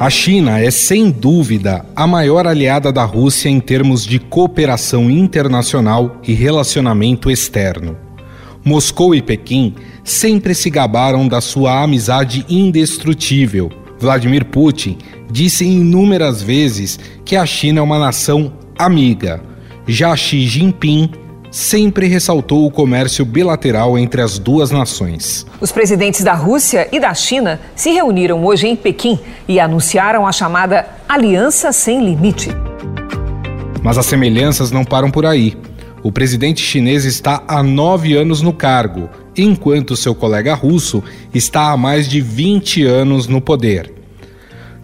A China é, sem dúvida, a maior aliada da Rússia em termos de cooperação internacional e relacionamento externo. Moscou e Pequim sempre se gabaram da sua amizade indestrutível. Vladimir Putin disse inúmeras vezes que a China é uma nação amiga. Já Xi Jinping sempre ressaltou o comércio bilateral entre as duas nações. Os presidentes da Rússia e da China se reuniram hoje em Pequim e anunciaram a chamada Aliança Sem Limite. Mas as semelhanças não param por aí. O presidente chinês está há nove anos no cargo, enquanto seu colega russo está há mais de 20 anos no poder.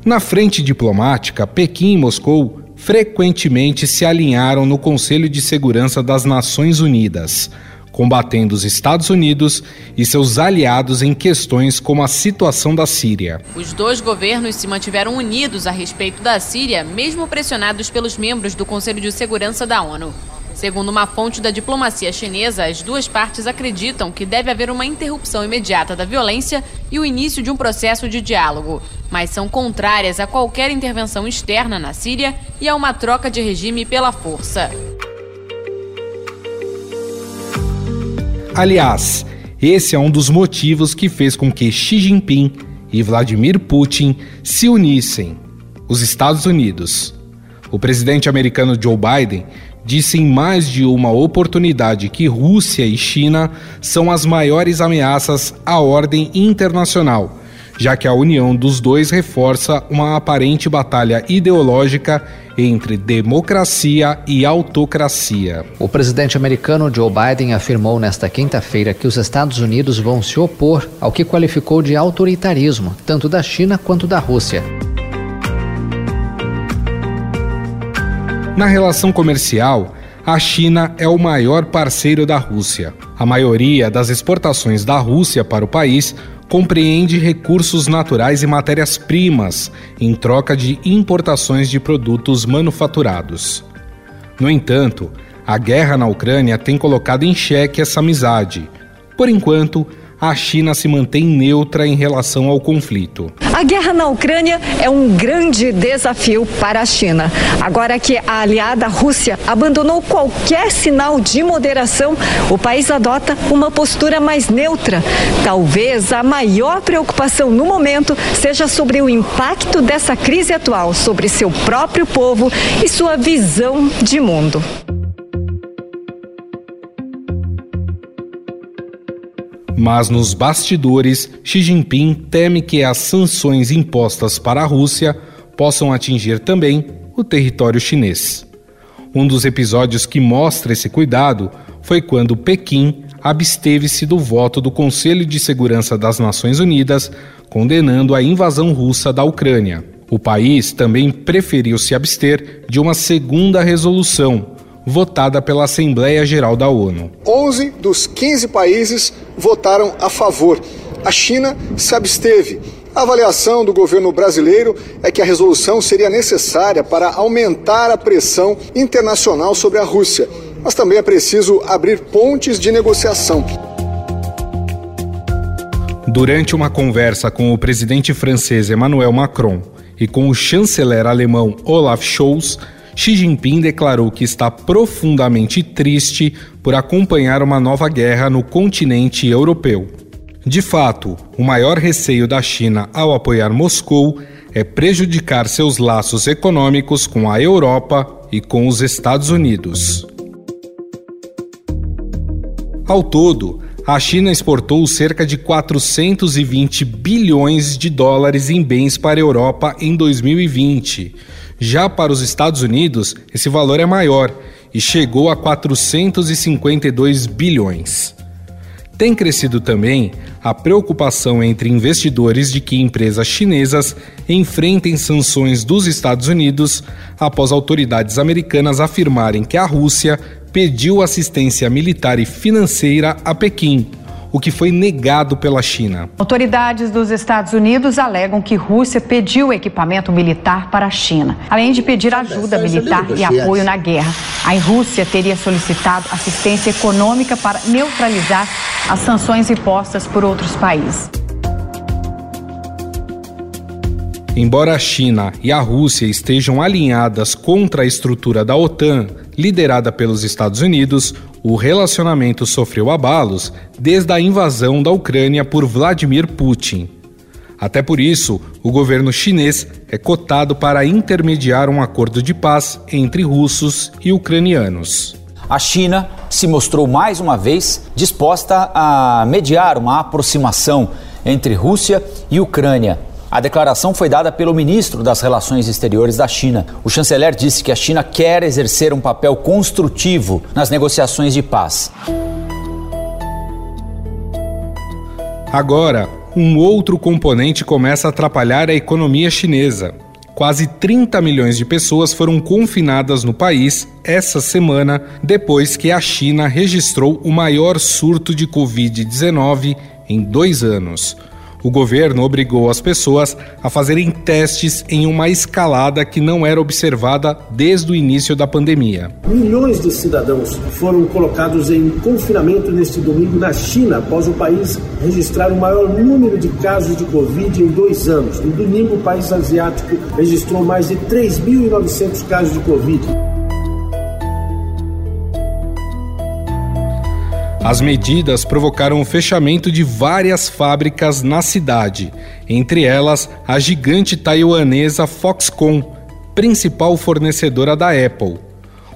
Na frente diplomática, Pequim e Moscou frequentemente se alinharam no Conselho de Segurança das Nações Unidas, combatendo os Estados Unidos e seus aliados em questões como a situação da Síria. Os dois governos se mantiveram unidos a respeito da Síria, mesmo pressionados pelos membros do Conselho de Segurança da ONU. Segundo uma fonte da diplomacia chinesa, as duas partes acreditam que deve haver uma interrupção imediata da violência e o início de um processo de diálogo, mas são contrárias a qualquer intervenção externa na Síria e a uma troca de regime pela força. Aliás, esse é um dos motivos que fez com que Xi Jinping e Vladimir Putin se unissem. Os Estados Unidos. O presidente americano Joe Biden disse em mais de uma oportunidade que Rússia e China são as maiores ameaças à ordem internacional, já que a união dos dois reforça uma aparente batalha ideológica entre democracia e autocracia. O presidente americano Joe Biden afirmou nesta quinta-feira que os Estados Unidos vão se opor ao que qualificou de autoritarismo, tanto da China quanto da Rússia. Na relação comercial, a China é o maior parceiro da Rússia. A maioria das exportações da Rússia para o país compreende recursos naturais e matérias-primas em troca de importações de produtos manufaturados. No entanto, a guerra na Ucrânia tem colocado em xeque essa amizade. Por enquanto, a China se mantém neutra em relação ao conflito. A guerra na Ucrânia é um grande desafio para a China. Agora que a aliada Rússia abandonou qualquer sinal de moderação, o país adota uma postura mais neutra. Talvez a maior preocupação no momento seja sobre o impacto dessa crise atual sobre seu próprio povo e sua visão de mundo. Mas nos bastidores, Xi Jinping teme que as sanções impostas para a Rússia possam atingir também o território chinês. Um dos episódios que mostra esse cuidado foi quando Pequim absteve-se do voto do Conselho de Segurança das Nações Unidas condenando a invasão russa da Ucrânia. O país também preferiu se abster de uma segunda resolução votada pela Assembleia Geral da ONU. 11 dos 15 países votaram a favor. A China se absteve. A avaliação do governo brasileiro é que a resolução seria necessária para aumentar a pressão internacional sobre a Rússia. Mas também é preciso abrir pontes de negociação. Durante uma conversa com o presidente francês Emmanuel Macron e com o chanceler alemão Olaf Scholz, Xi Jinping declarou que está profundamente triste por acompanhar uma nova guerra no continente europeu. De fato, o maior receio da China ao apoiar Moscou é prejudicar seus laços econômicos com a Europa e com os Estados Unidos. Ao todo, a China exportou cerca de 420 bilhões de dólares em bens para a Europa em 2020 já para os Estados Unidos, esse valor é maior e chegou a 452 bilhões. Tem crescido também a preocupação entre investidores de que empresas chinesas enfrentem sanções dos Estados Unidos após autoridades americanas afirmarem que a Rússia pediu assistência militar e financeira a Pequim o que foi negado pela China. Autoridades dos Estados Unidos alegam que Rússia pediu equipamento militar para a China, além de pedir ajuda militar e apoio na guerra. A Rússia teria solicitado assistência econômica para neutralizar as sanções impostas por outros países. Embora a China e a Rússia estejam alinhadas contra a estrutura da OTAN, liderada pelos Estados Unidos, o relacionamento sofreu abalos desde a invasão da Ucrânia por Vladimir Putin. Até por isso, o governo chinês é cotado para intermediar um acordo de paz entre russos e ucranianos. A China se mostrou mais uma vez disposta a mediar uma aproximação entre Rússia e Ucrânia. A declaração foi dada pelo ministro das Relações Exteriores da China. O chanceler disse que a China quer exercer um papel construtivo nas negociações de paz. Agora, um outro componente começa a atrapalhar a economia chinesa. Quase 30 milhões de pessoas foram confinadas no país essa semana, depois que a China registrou o maior surto de Covid-19 em dois anos o governo obrigou as pessoas a fazerem testes em uma escalada que não era observada desde o início da pandemia. Milhões de cidadãos foram colocados em confinamento neste domingo na China, após o país registrar o maior número de casos de Covid em dois anos. No domingo, o país asiático registrou mais de 3.900 casos de Covid. As medidas provocaram o fechamento de várias fábricas na cidade, entre elas a gigante taiwanesa Foxconn, principal fornecedora da Apple.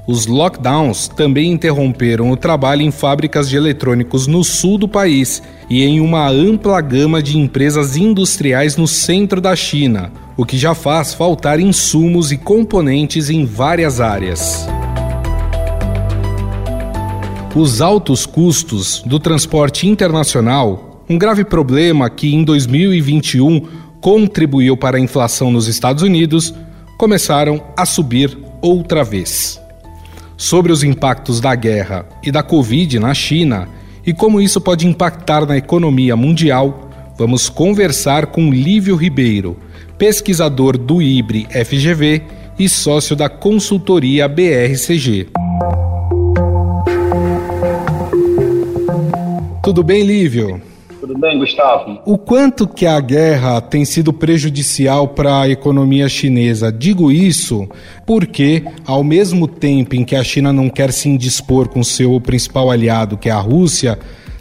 Os lockdowns também interromperam o trabalho em fábricas de eletrônicos no sul do país e em uma ampla gama de empresas industriais no centro da China, o que já faz faltar insumos e componentes em várias áreas. Os altos custos do transporte internacional, um grave problema que em 2021 contribuiu para a inflação nos Estados Unidos, começaram a subir outra vez. Sobre os impactos da guerra e da Covid na China e como isso pode impactar na economia mundial, vamos conversar com Lívio Ribeiro, pesquisador do IBRE FGV e sócio da consultoria BRCG. Tudo bem, Lívio? Tudo bem, Gustavo? O quanto que a guerra tem sido prejudicial para a economia chinesa? Digo isso porque, ao mesmo tempo em que a China não quer se indispor com seu principal aliado, que é a Rússia,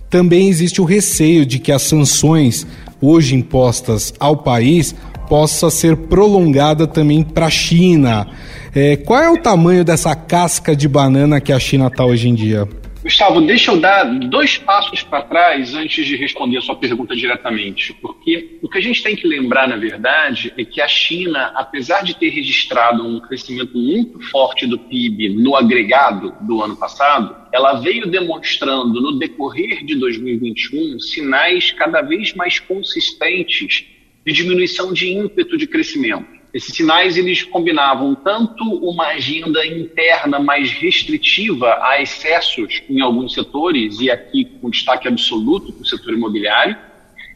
também existe o receio de que as sanções hoje impostas ao país possa ser prolongada também para a China. É, qual é o tamanho dessa casca de banana que a China está hoje em dia? Gustavo, deixa eu dar dois passos para trás antes de responder a sua pergunta diretamente, porque o que a gente tem que lembrar, na verdade, é que a China, apesar de ter registrado um crescimento muito forte do PIB no agregado do ano passado, ela veio demonstrando no decorrer de 2021 sinais cada vez mais consistentes de diminuição de ímpeto de crescimento. Esses sinais eles combinavam tanto uma agenda interna mais restritiva a excessos em alguns setores, e aqui com destaque absoluto para o setor imobiliário,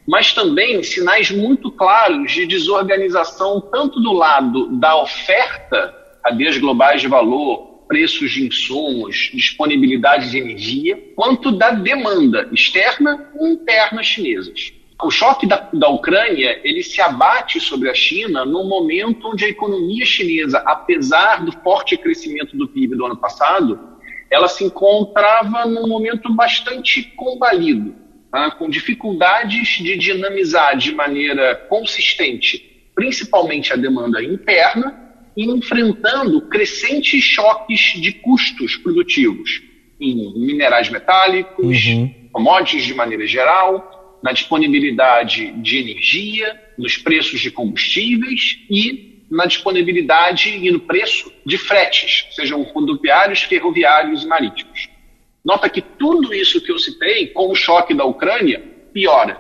mas também sinais muito claros de desorganização tanto do lado da oferta, cadeias globais de valor, preços de insumos, disponibilidade de energia, quanto da demanda externa e interna chinesas o choque da, da Ucrânia ele se abate sobre a China no momento onde a economia chinesa, apesar do forte crescimento do PIB do ano passado, ela se encontrava num momento bastante combalido, tá? com dificuldades de dinamizar de maneira consistente, principalmente a demanda interna, e enfrentando crescentes choques de custos produtivos em minerais metálicos, uhum. commodities de maneira geral, na disponibilidade de energia, nos preços de combustíveis e na disponibilidade e no preço de fretes, sejam rodoviários, ferroviários e marítimos. Nota que tudo isso que eu citei, com o choque da Ucrânia, piora.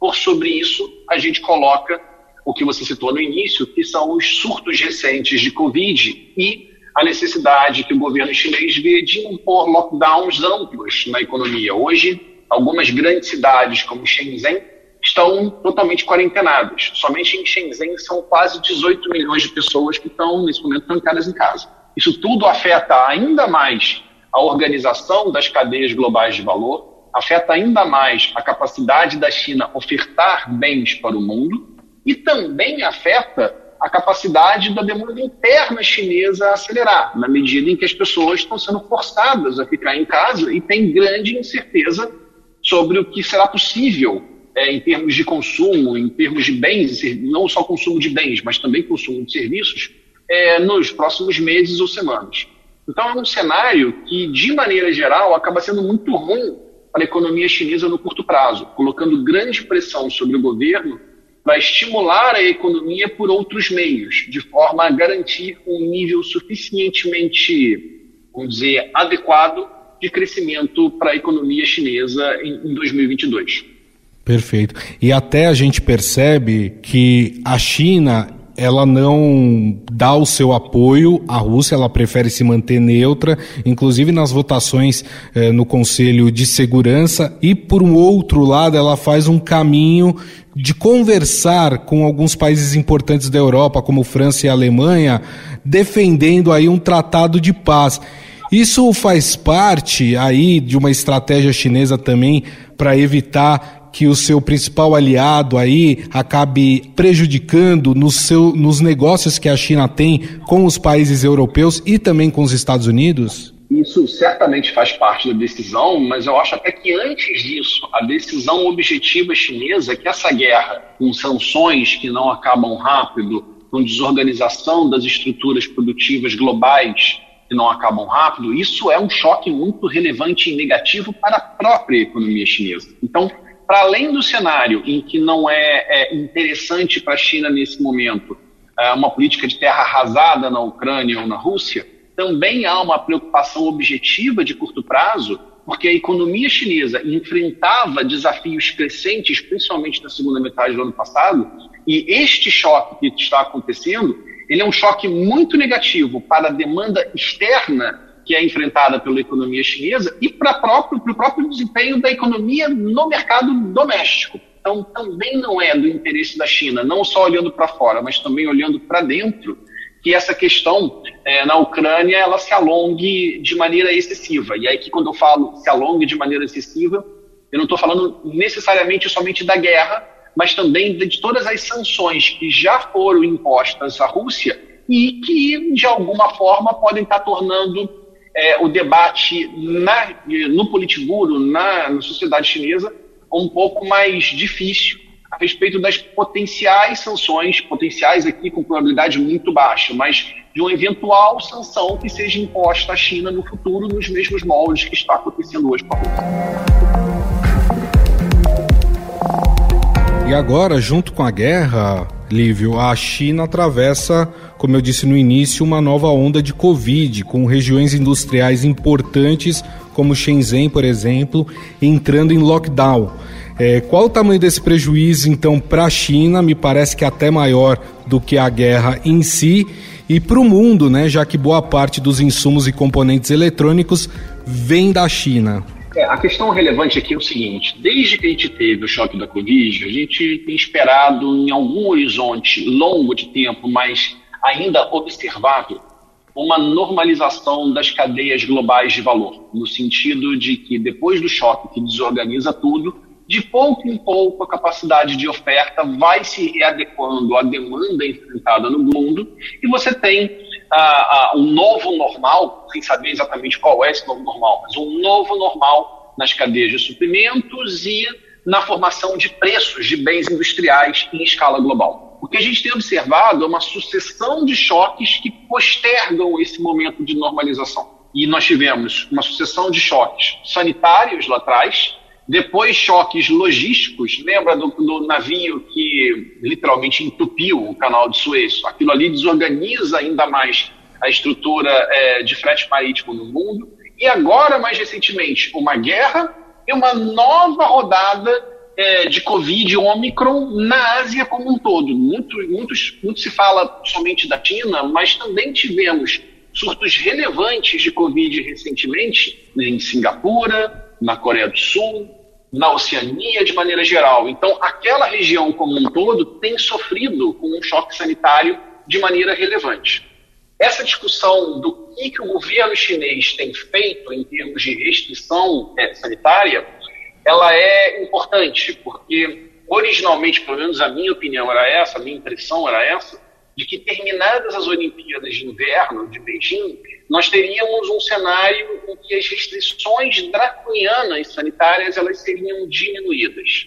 Por sobre isso, a gente coloca o que você citou no início, que são os surtos recentes de Covid e a necessidade que o governo chinês vê de impor lockdowns amplos na economia. Hoje, algumas grandes cidades, como Shenzhen, estão totalmente quarentenadas. Somente em Shenzhen são quase 18 milhões de pessoas que estão, nesse momento, trancadas em casa. Isso tudo afeta ainda mais a organização das cadeias globais de valor, afeta ainda mais a capacidade da China ofertar bens para o mundo, e também afeta a capacidade da demanda interna chinesa a acelerar, na medida em que as pessoas estão sendo forçadas a ficar em casa e tem grande incerteza sobre o que será possível é, em termos de consumo, em termos de bens, não só consumo de bens, mas também consumo de serviços, é, nos próximos meses ou semanas. Então, é um cenário que, de maneira geral, acaba sendo muito ruim para a economia chinesa no curto prazo, colocando grande pressão sobre o governo para estimular a economia por outros meios, de forma a garantir um nível suficientemente, vamos dizer, adequado de crescimento para a economia chinesa em, em 2022. Perfeito. E até a gente percebe que a China ela não dá o seu apoio à Rússia, ela prefere se manter neutra, inclusive nas votações eh, no Conselho de Segurança, e por um outro lado, ela faz um caminho de conversar com alguns países importantes da Europa, como França e Alemanha, defendendo aí um tratado de paz. Isso faz parte aí de uma estratégia chinesa também para evitar que o seu principal aliado aí acabe prejudicando no seu, nos negócios que a China tem com os países europeus e também com os Estados Unidos? Isso certamente faz parte da decisão, mas eu acho até que antes disso, a decisão objetiva chinesa é que essa guerra, com sanções que não acabam rápido, com desorganização das estruturas produtivas globais que não acabam rápido, isso é um choque muito relevante e negativo para a própria economia chinesa. Então, para além do cenário em que não é, é interessante para a China nesse momento é, uma política de terra arrasada na Ucrânia ou na Rússia, também há uma preocupação objetiva de curto prazo, porque a economia chinesa enfrentava desafios crescentes, principalmente na segunda metade do ano passado, e este choque que está acontecendo, ele é um choque muito negativo para a demanda externa que é enfrentada pela economia chinesa e para próprio, o próprio desempenho da economia no mercado doméstico. Então, também não é do interesse da China, não só olhando para fora, mas também olhando para dentro, que essa questão é, na Ucrânia ela se alongue de maneira excessiva. E aí que quando eu falo se alongue de maneira excessiva, eu não estou falando necessariamente somente da guerra, mas também de todas as sanções que já foram impostas à Rússia e que, de alguma forma, podem estar tornando é, o debate na, no Politburo, na, na sociedade chinesa, um pouco mais difícil a respeito das potenciais sanções, potenciais aqui com probabilidade muito baixa, mas de uma eventual sanção que seja imposta à China no futuro nos mesmos moldes que está acontecendo hoje com a Rússia. E agora, junto com a guerra, Lívio, a China atravessa, como eu disse no início, uma nova onda de Covid, com regiões industriais importantes, como Shenzhen, por exemplo, entrando em lockdown. É, qual o tamanho desse prejuízo, então, para a China? Me parece que até maior do que a guerra em si. E para o mundo, né, já que boa parte dos insumos e componentes eletrônicos vem da China. É, a questão relevante aqui é o seguinte: desde que a gente teve o choque da Covid, a gente tem esperado em algum horizonte longo de tempo, mas ainda observável, uma normalização das cadeias globais de valor, no sentido de que depois do choque que desorganiza tudo, de pouco em pouco a capacidade de oferta vai se readequando à demanda enfrentada no mundo e você tem uh, uh, um novo normal, sem saber exatamente qual é esse novo normal, mas um novo normal nas cadeias de suprimentos e na formação de preços de bens industriais em escala global. O que a gente tem observado é uma sucessão de choques que postergam esse momento de normalização. E nós tivemos uma sucessão de choques sanitários lá atrás, depois, choques logísticos. Lembra do, do, navio que literalmente entupiu o canal de Suez? Aquilo ali desorganiza ainda mais a estrutura é, de frete marítimo no mundo. E agora, mais recentemente, uma guerra e uma nova rodada é, de Covid Omicron na Ásia como um todo. Muito, muito, muito se fala somente da China, mas também tivemos surtos relevantes de Covid recentemente em Singapura, na Coreia do Sul, na Oceania de maneira geral. Então, aquela região como um todo tem sofrido com um choque sanitário de maneira relevante. Essa discussão do que, que o governo chinês tem feito em termos de restrição é, sanitária, ela é importante, porque originalmente, pelo menos a minha opinião era essa, a minha impressão era essa, de que terminadas as Olimpíadas de Inverno de Beijing, nós teríamos um cenário em que as restrições draconianas sanitárias elas seriam diminuídas.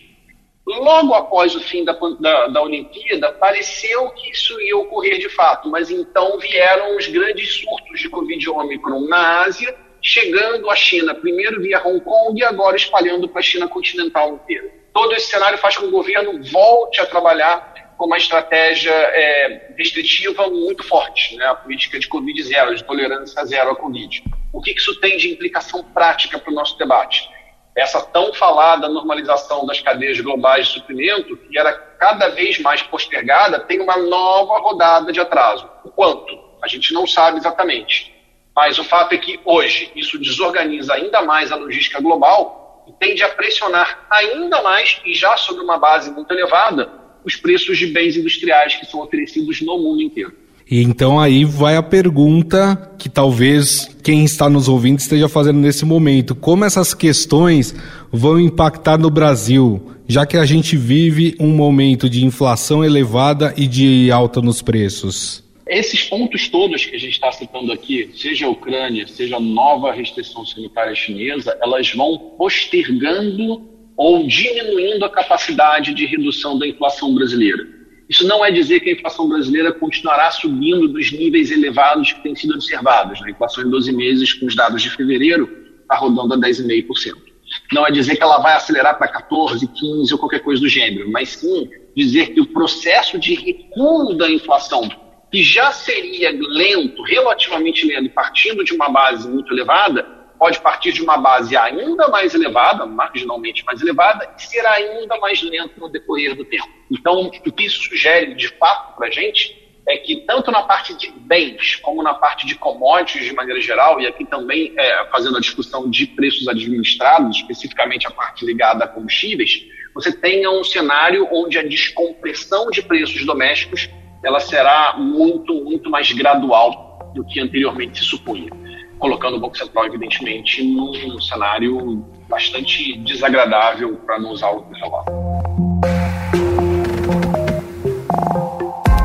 Logo após o fim da, da, da Olimpíada, pareceu que isso ia ocorrer de fato, mas então vieram os grandes surtos de Covid Omicron na Ásia, chegando à China, primeiro via Hong Kong e agora espalhando para a China continental inteira. Todo esse cenário faz com que o governo volte a trabalhar com uma estratégia é, restritiva muito forte, né? a política de Covid zero, de tolerância zero à Covid. O que isso tem de implicação prática para o nosso debate? Essa tão falada normalização das cadeias globais de suprimento, que era cada vez mais postergada, tem uma nova rodada de atraso. O quanto? A gente não sabe exatamente. Mas o fato é que hoje isso desorganiza ainda mais a logística global e tende a pressionar ainda mais, e já sobre uma base muito elevada, os preços de bens industriais que são oferecidos no mundo inteiro. E então aí vai a pergunta que talvez quem está nos ouvindo esteja fazendo nesse momento: como essas questões vão impactar no Brasil, já que a gente vive um momento de inflação elevada e de alta nos preços? Esses pontos todos que a gente está citando aqui, seja a Ucrânia, seja a nova restrição sanitária chinesa, elas vão postergando ou diminuindo a capacidade de redução da inflação brasileira. Isso não é dizer que a inflação brasileira continuará subindo dos níveis elevados que têm sido observados. A inflação em 12 meses, com os dados de fevereiro, está rodando a 10,5%. Não é dizer que ela vai acelerar para 14, 15 ou qualquer coisa do gênero, mas sim dizer que o processo de recuo da inflação, que já seria lento, relativamente lento, partindo de uma base muito elevada, pode partir de uma base ainda mais elevada, marginalmente mais elevada, e ser ainda mais lento no decorrer do tempo. Então, o que isso sugere, de fato, para a gente, é que tanto na parte de bens, como na parte de commodities de maneira geral, e aqui também é, fazendo a discussão de preços administrados, especificamente a parte ligada a combustíveis, você tenha um cenário onde a descompressão de preços domésticos ela será muito, muito mais gradual do que anteriormente se supunha colocando o Banco Central, evidentemente, num cenário bastante desagradável, para não usar o celular.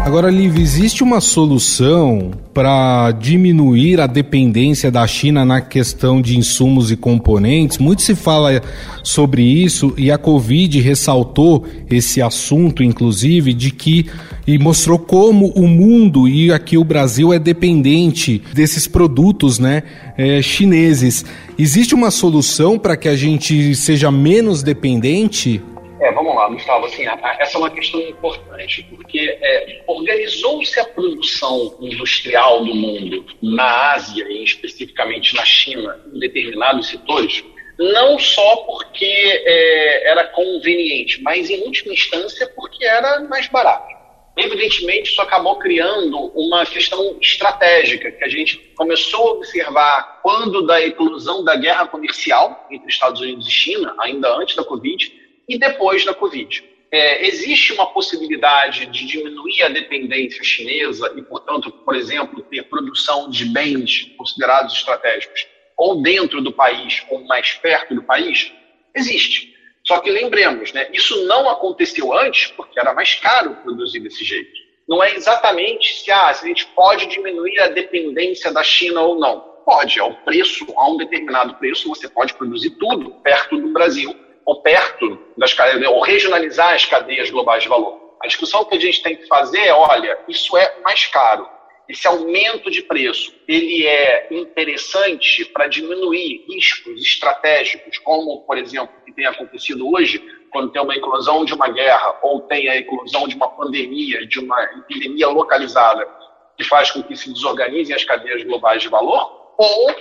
Agora, Liv, existe uma solução para diminuir a dependência da China na questão de insumos e componentes? Muito se fala sobre isso e a Covid ressaltou esse assunto, inclusive, de que e mostrou como o mundo e aqui o Brasil é dependente desses produtos, né, é, chineses. Existe uma solução para que a gente seja menos dependente? É, vamos lá, Gustavo. Assim, essa é uma questão importante, porque é, organizou-se a produção industrial do mundo na Ásia e especificamente na China, em determinados setores, não só porque é, era conveniente, mas em última instância porque era mais barato. Evidentemente, isso acabou criando uma questão estratégica que a gente começou a observar quando da eclosão da guerra comercial entre Estados Unidos e China, ainda antes da Covid, e depois da Covid. É, existe uma possibilidade de diminuir a dependência chinesa e, portanto, por exemplo, ter produção de bens considerados estratégicos ou dentro do país ou mais perto do país? Existe. Só que lembremos, né, isso não aconteceu antes porque era mais caro produzir desse jeito. Não é exatamente se, ah, se a gente pode diminuir a dependência da China ou não. Pode, ao preço, a um determinado preço, você pode produzir tudo perto do Brasil ou perto das cadeias, ou regionalizar as cadeias globais de valor. A discussão que a gente tem que fazer é, olha, isso é mais caro. Esse aumento de preço, ele é interessante para diminuir riscos estratégicos, como, por exemplo, o que tem acontecido hoje, quando tem uma eclosão de uma guerra ou tem a eclosão de uma pandemia, de uma epidemia localizada, que faz com que se desorganizem as cadeias globais de valor, ou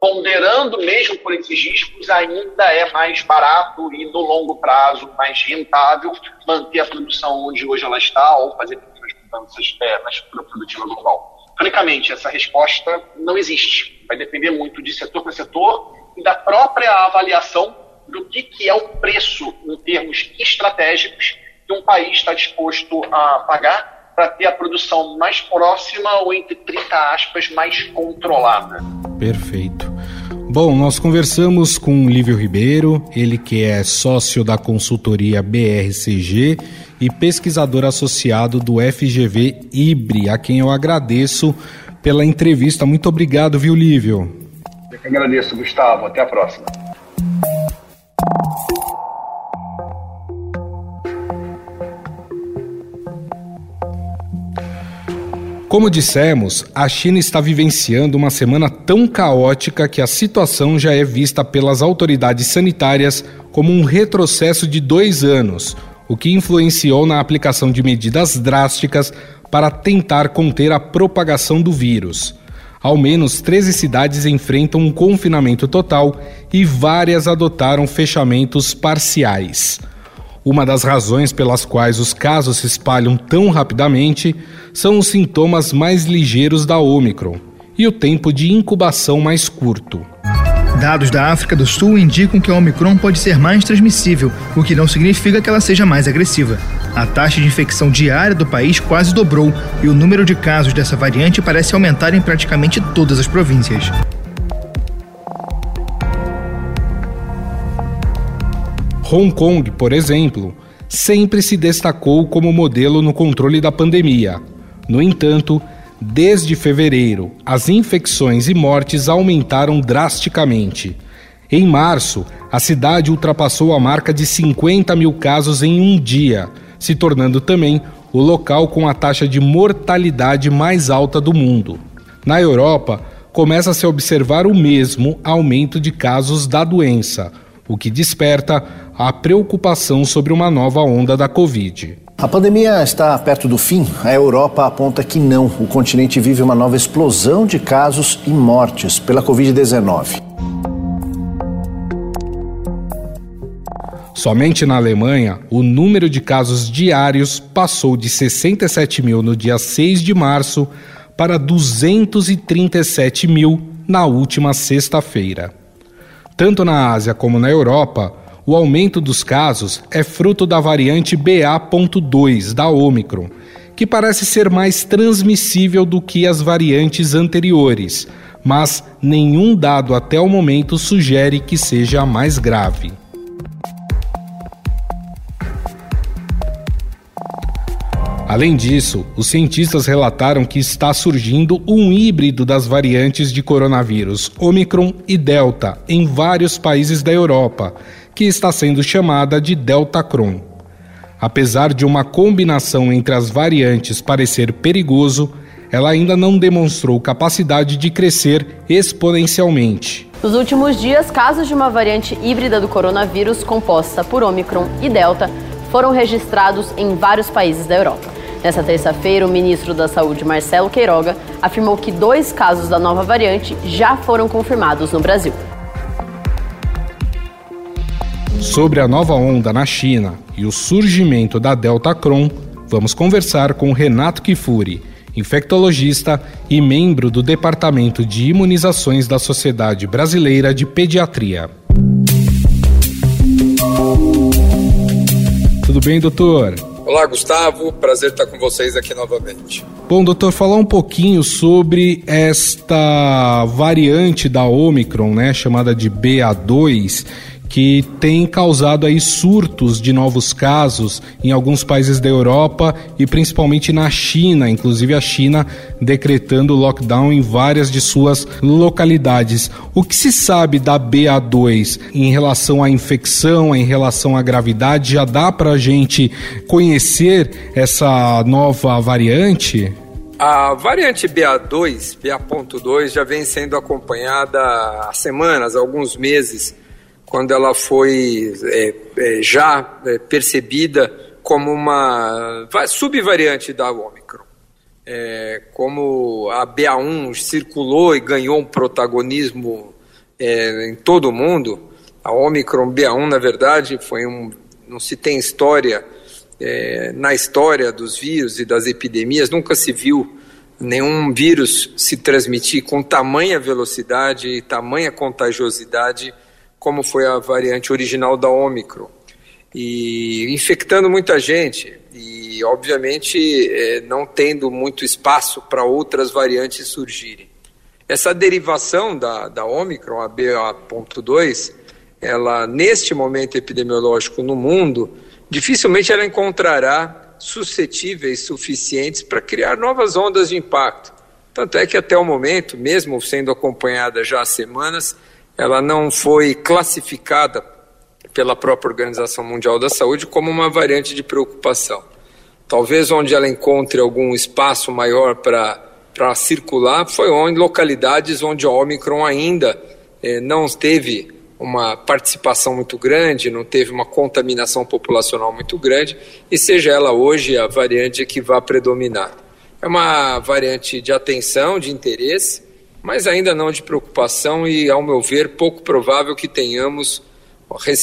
ponderando mesmo por esses riscos, ainda é mais barato e no longo prazo mais rentável manter a produção onde hoje ela está ou fazer pequenas mudanças é, na estrutura produtiva global. Francamente, essa resposta não existe. Vai depender muito de setor para setor e da própria avaliação do que, que é o preço em termos estratégicos que um país está disposto a pagar para ter a produção mais próxima ou entre 30 aspas mais controlada. Perfeito. Bom, nós conversamos com Lívio Ribeiro, ele que é sócio da consultoria BRCG e pesquisador associado do FGV IBRE, a quem eu agradeço pela entrevista. Muito obrigado, viu, Lívio? Eu que agradeço, Gustavo. Até a próxima. Como dissemos, a China está vivenciando uma semana tão caótica que a situação já é vista pelas autoridades sanitárias como um retrocesso de dois anos, o que influenciou na aplicação de medidas drásticas para tentar conter a propagação do vírus. Ao menos 13 cidades enfrentam um confinamento total e várias adotaram fechamentos parciais. Uma das razões pelas quais os casos se espalham tão rapidamente são os sintomas mais ligeiros da Omicron e o tempo de incubação mais curto. Dados da África do Sul indicam que a Omicron pode ser mais transmissível, o que não significa que ela seja mais agressiva. A taxa de infecção diária do país quase dobrou e o número de casos dessa variante parece aumentar em praticamente todas as províncias. Hong Kong, por exemplo, sempre se destacou como modelo no controle da pandemia. No entanto, desde fevereiro, as infecções e mortes aumentaram drasticamente. Em março, a cidade ultrapassou a marca de 50 mil casos em um dia, se tornando também o local com a taxa de mortalidade mais alta do mundo. Na Europa, começa a se observar o mesmo aumento de casos da doença, o que desperta a preocupação sobre uma nova onda da Covid. A pandemia está perto do fim. A Europa aponta que não. O continente vive uma nova explosão de casos e mortes pela Covid-19. Somente na Alemanha, o número de casos diários passou de 67 mil no dia 6 de março para 237 mil na última sexta-feira. Tanto na Ásia como na Europa, o aumento dos casos é fruto da variante BA.2 da Omicron, que parece ser mais transmissível do que as variantes anteriores, mas nenhum dado até o momento sugere que seja a mais grave. Além disso, os cientistas relataram que está surgindo um híbrido das variantes de coronavírus Omicron e Delta em vários países da Europa, que está sendo chamada de Deltacron. Apesar de uma combinação entre as variantes parecer perigoso, ela ainda não demonstrou capacidade de crescer exponencialmente. Nos últimos dias, casos de uma variante híbrida do coronavírus composta por Omicron e Delta foram registrados em vários países da Europa. Nessa terça-feira, o ministro da Saúde, Marcelo Queiroga, afirmou que dois casos da nova variante já foram confirmados no Brasil. Sobre a nova onda na China e o surgimento da Delta Cron, vamos conversar com Renato Kifuri, infectologista e membro do Departamento de Imunizações da Sociedade Brasileira de Pediatria. Tudo bem, doutor? Olá, Gustavo. Prazer estar com vocês aqui novamente. Bom, doutor, falar um pouquinho sobre esta variante da Omicron, né, chamada de BA2, que tem causado aí surtos de novos casos em alguns países da Europa e principalmente na China, inclusive a China decretando lockdown em várias de suas localidades. O que se sabe da BA2 em relação à infecção, em relação à gravidade, já dá para a gente conhecer essa nova variante? A variante BA2, BA.2, já vem sendo acompanhada há semanas, há alguns meses quando ela foi é, é, já é, percebida como uma subvariante da Omicron. É, como a BA1 circulou e ganhou um protagonismo é, em todo o mundo, a Omicron BA1, na verdade, foi um. Não se tem história, é, na história dos vírus e das epidemias, nunca se viu nenhum vírus se transmitir com tamanha velocidade e tamanha contagiosidade como foi a variante original da Omicron, e infectando muita gente e, obviamente, é, não tendo muito espaço para outras variantes surgirem. Essa derivação da, da Omicron, a BA.2, ela, neste momento epidemiológico no mundo, dificilmente ela encontrará suscetíveis suficientes para criar novas ondas de impacto. Tanto é que até o momento, mesmo sendo acompanhada já há semanas, ela não foi classificada pela própria Organização Mundial da Saúde como uma variante de preocupação. Talvez onde ela encontre algum espaço maior para circular foi onde localidades onde a Omicron ainda eh, não teve uma participação muito grande, não teve uma contaminação populacional muito grande, e seja ela hoje a variante que vai predominar. É uma variante de atenção, de interesse, mas ainda não de preocupação e, ao meu ver, pouco provável que tenhamos,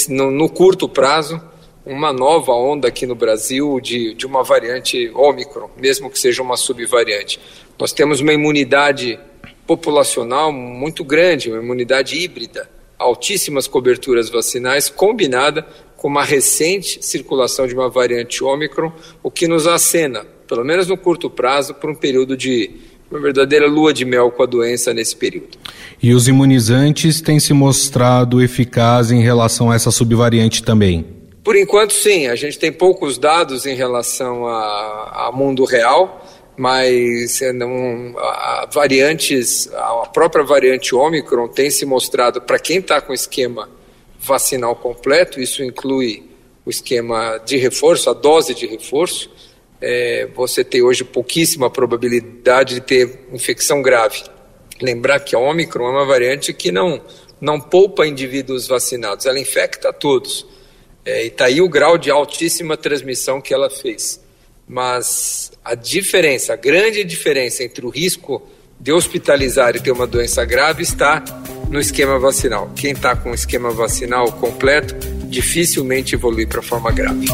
no, curto prazo, uma nova onda aqui no Brasil de, de uma variante Ômicron, mesmo que seja uma subvariante. Nós temos uma imunidade populacional muito grande, uma imunidade híbrida, altíssimas coberturas vacinais, combinada com uma recente circulação de uma variante Ômicron, o que nos acena, pelo menos no curto prazo, por um período de uma verdadeira lua de mel com a doença nesse período. E os imunizantes têm se mostrado eficazes em relação a essa subvariante também? Por enquanto, sim. A gente tem poucos dados em relação ao mundo real, mas é, não, a, variantes, a própria variante Omicron tem se mostrado para quem está com esquema vacinal completo, isso inclui o esquema de reforço, a dose de reforço, é, você tem hoje pouquíssima probabilidade de ter infecção grave. Lembrar que a Omicron é uma variante que não, não poupa indivíduos vacinados, ela infecta todos. É, e está aí o grau de altíssima transmissão que ela fez. Mas a diferença, a grande diferença entre o risco de hospitalizar e ter uma doença grave está no esquema vacinal. Quem está com o esquema vacinal completo dificilmente evolui para forma grave.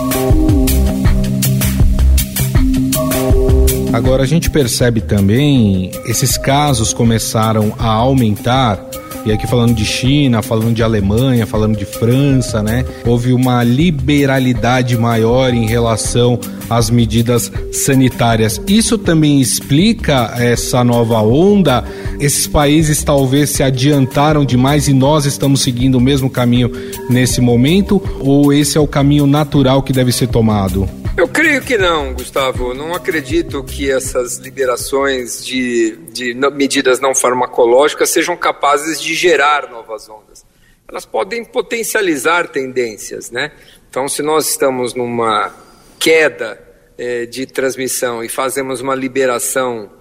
Agora a gente percebe também esses casos começaram a aumentar e aqui falando de China, falando de Alemanha, falando de França, né? Houve uma liberalidade maior em relação às medidas sanitárias. Isso também explica essa nova onda? Esses países talvez se adiantaram demais e nós estamos seguindo o mesmo caminho nesse momento? Ou esse é o caminho natural que deve ser tomado? Eu creio que não, Gustavo. Não acredito que essas liberações de, de medidas não farmacológicas sejam capazes de gerar novas ondas. Elas podem potencializar tendências, né? Então, se nós estamos numa queda é, de transmissão e fazemos uma liberação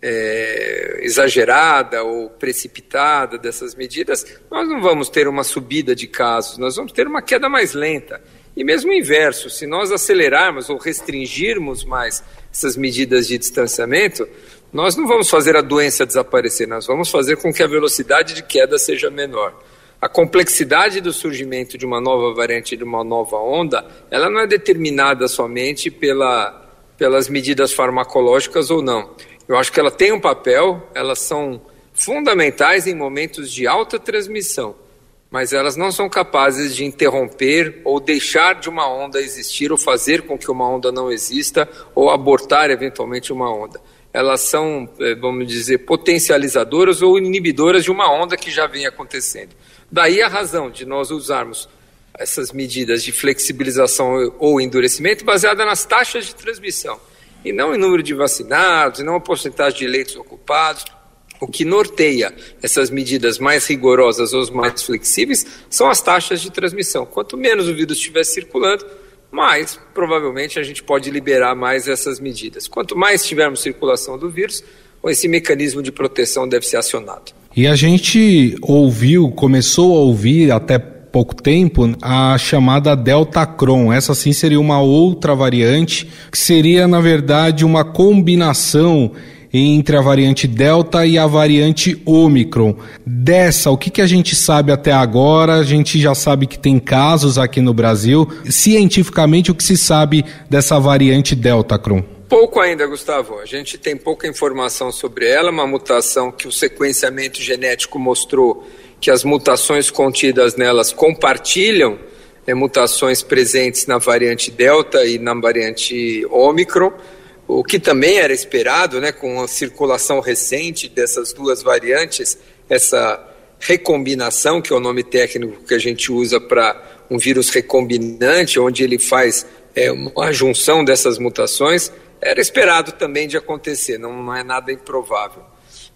é, exagerada ou precipitada dessas medidas, nós não vamos ter uma subida de casos, nós vamos ter uma queda mais lenta. E mesmo o inverso, se nós acelerarmos ou restringirmos mais essas medidas de distanciamento, nós não vamos fazer a doença desaparecer, nós vamos fazer com que a velocidade de queda seja menor. A complexidade do surgimento de uma nova variante, de uma nova onda, ela não é determinada somente pela, pelas medidas farmacológicas ou não. Eu acho que ela tem um papel, elas são fundamentais em momentos de alta transmissão mas elas não são capazes de interromper ou deixar de uma onda existir ou fazer com que uma onda não exista ou abortar eventualmente uma onda. Elas são, eh, vamos dizer, potencializadoras ou inibidoras de uma onda que já vem acontecendo. Daí a razão de nós usarmos essas medidas de flexibilização ou endurecimento baseada nas taxas de transmissão e não em número de vacinados, e não a porcentagem de leitos ocupados, o que norteia essas medidas mais rigorosas ou mais flexíveis são as taxas de transmissão. Quanto menos o vírus estiver circulando, mais provavelmente a gente pode liberar mais essas medidas. Quanto mais tivermos circulação do vírus, esse mecanismo de proteção deve ser acionado. E a gente ouviu, começou a ouvir até pouco tempo a chamada Delta Cron. Essa sim seria uma outra variante que seria na verdade uma combinação entre a variante Delta e a variante Omicron. Dessa, o que, que a gente sabe até agora? A gente já sabe que tem casos aqui no Brasil. Cientificamente, o que se sabe dessa variante Delta, Cron? Pouco ainda, Gustavo. A gente tem pouca informação sobre ela, uma mutação que o sequenciamento genético mostrou que as mutações contidas nelas compartilham é, mutações presentes na variante Delta e na variante Omicron o que também era esperado, né, com a circulação recente dessas duas variantes, essa recombinação, que é o nome técnico que a gente usa para um vírus recombinante, onde ele faz é, uma junção dessas mutações, era esperado também de acontecer, não, não é nada improvável.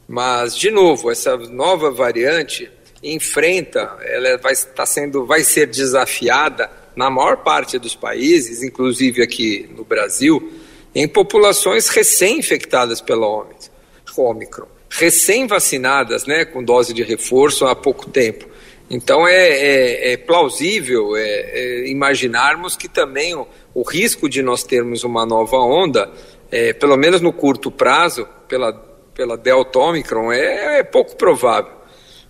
Mas, de novo, essa nova variante enfrenta, ela vai tá sendo, vai ser desafiada na maior parte dos países, inclusive aqui no Brasil, em populações recém-infectadas pela Ômicron, recém-vacinadas, né, com dose de reforço há pouco tempo. Então é, é, é plausível é, é, imaginarmos que também o, o, risco de nós termos uma nova onda, é, pelo menos no curto prazo, pela, pela Delta Omicron, é, é, pouco provável.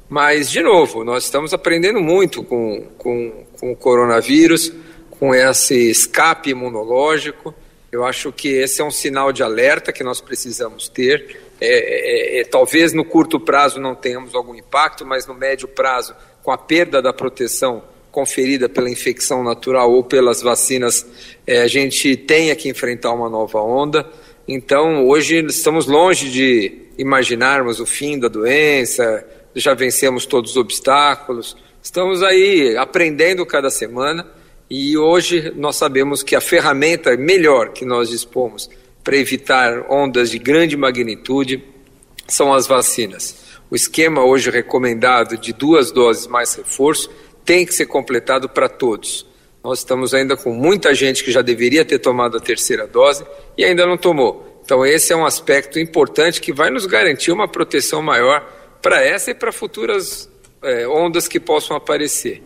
Mas, de novo, nós estamos aprendendo muito com, com, com o coronavírus, com esse escape imunológico. Eu acho que esse é um sinal de alerta que nós precisamos ter. É, é, é, talvez no curto prazo não tenhamos algum impacto, mas no médio prazo com a perda da proteção conferida pela infecção natural ou pelas vacinas, é, a gente tenha que enfrentar uma nova onda. Então, hoje estamos longe de imaginarmos o fim da doença, já vencemos todos os obstáculos, estamos aí aprendendo cada semana e hoje nós sabemos que a ferramenta melhor que nós dispomos para evitar ondas de grande magnitude são as vacinas. O esquema hoje recomendado de duas doses mais reforço tem que ser completado para todos. Nós estamos ainda com muita gente que já deveria ter tomado a terceira dose e ainda não tomou. Então, esse é um aspecto importante que vai nos garantir uma proteção maior para essa e para futuras é, ondas que possam aparecer.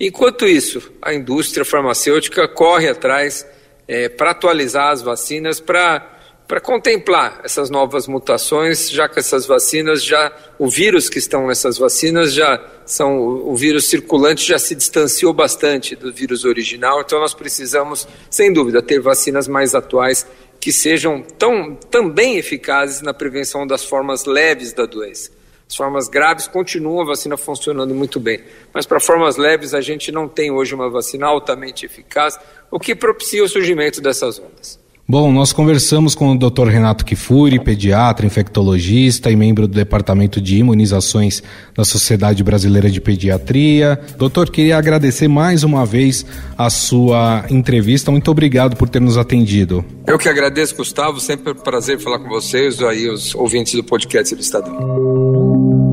Enquanto isso, a indústria farmacêutica corre atrás é, para atualizar as vacinas para para contemplar essas novas mutações, já que essas vacinas já, o vírus que estão nessas vacinas já são, o vírus circulante já se distanciou bastante do vírus original, então nós precisamos, sem dúvida, ter vacinas mais atuais que sejam tão, também eficazes na prevenção das formas leves da doença. As formas graves continuam a vacina funcionando muito bem, mas para formas leves a gente não tem hoje uma vacina altamente eficaz, o que propicia o surgimento dessas ondas. Bom, nós conversamos com o Dr. Renato Kifuri, pediatra, infectologista e membro do Departamento de Imunizações da Sociedade Brasileira de Pediatria. Doutor, queria agradecer mais uma vez a sua entrevista. Muito obrigado por ter nos atendido. Eu que agradeço, Gustavo. Sempre um prazer falar com vocês, aí os ouvintes do podcast do Estadão.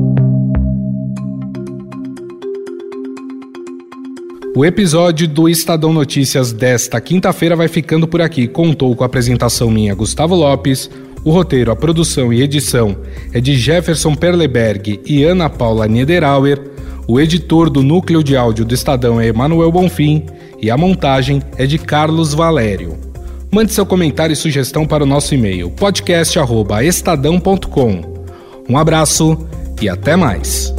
O episódio do Estadão Notícias desta quinta-feira vai ficando por aqui. Contou com a apresentação minha, Gustavo Lopes. O roteiro, a produção e edição é de Jefferson Perleberg e Ana Paula Niederauer. O editor do núcleo de áudio do Estadão é Emanuel Bonfim e a montagem é de Carlos Valério. Mande seu comentário e sugestão para o nosso e-mail podcast@estadão.com. Um abraço e até mais.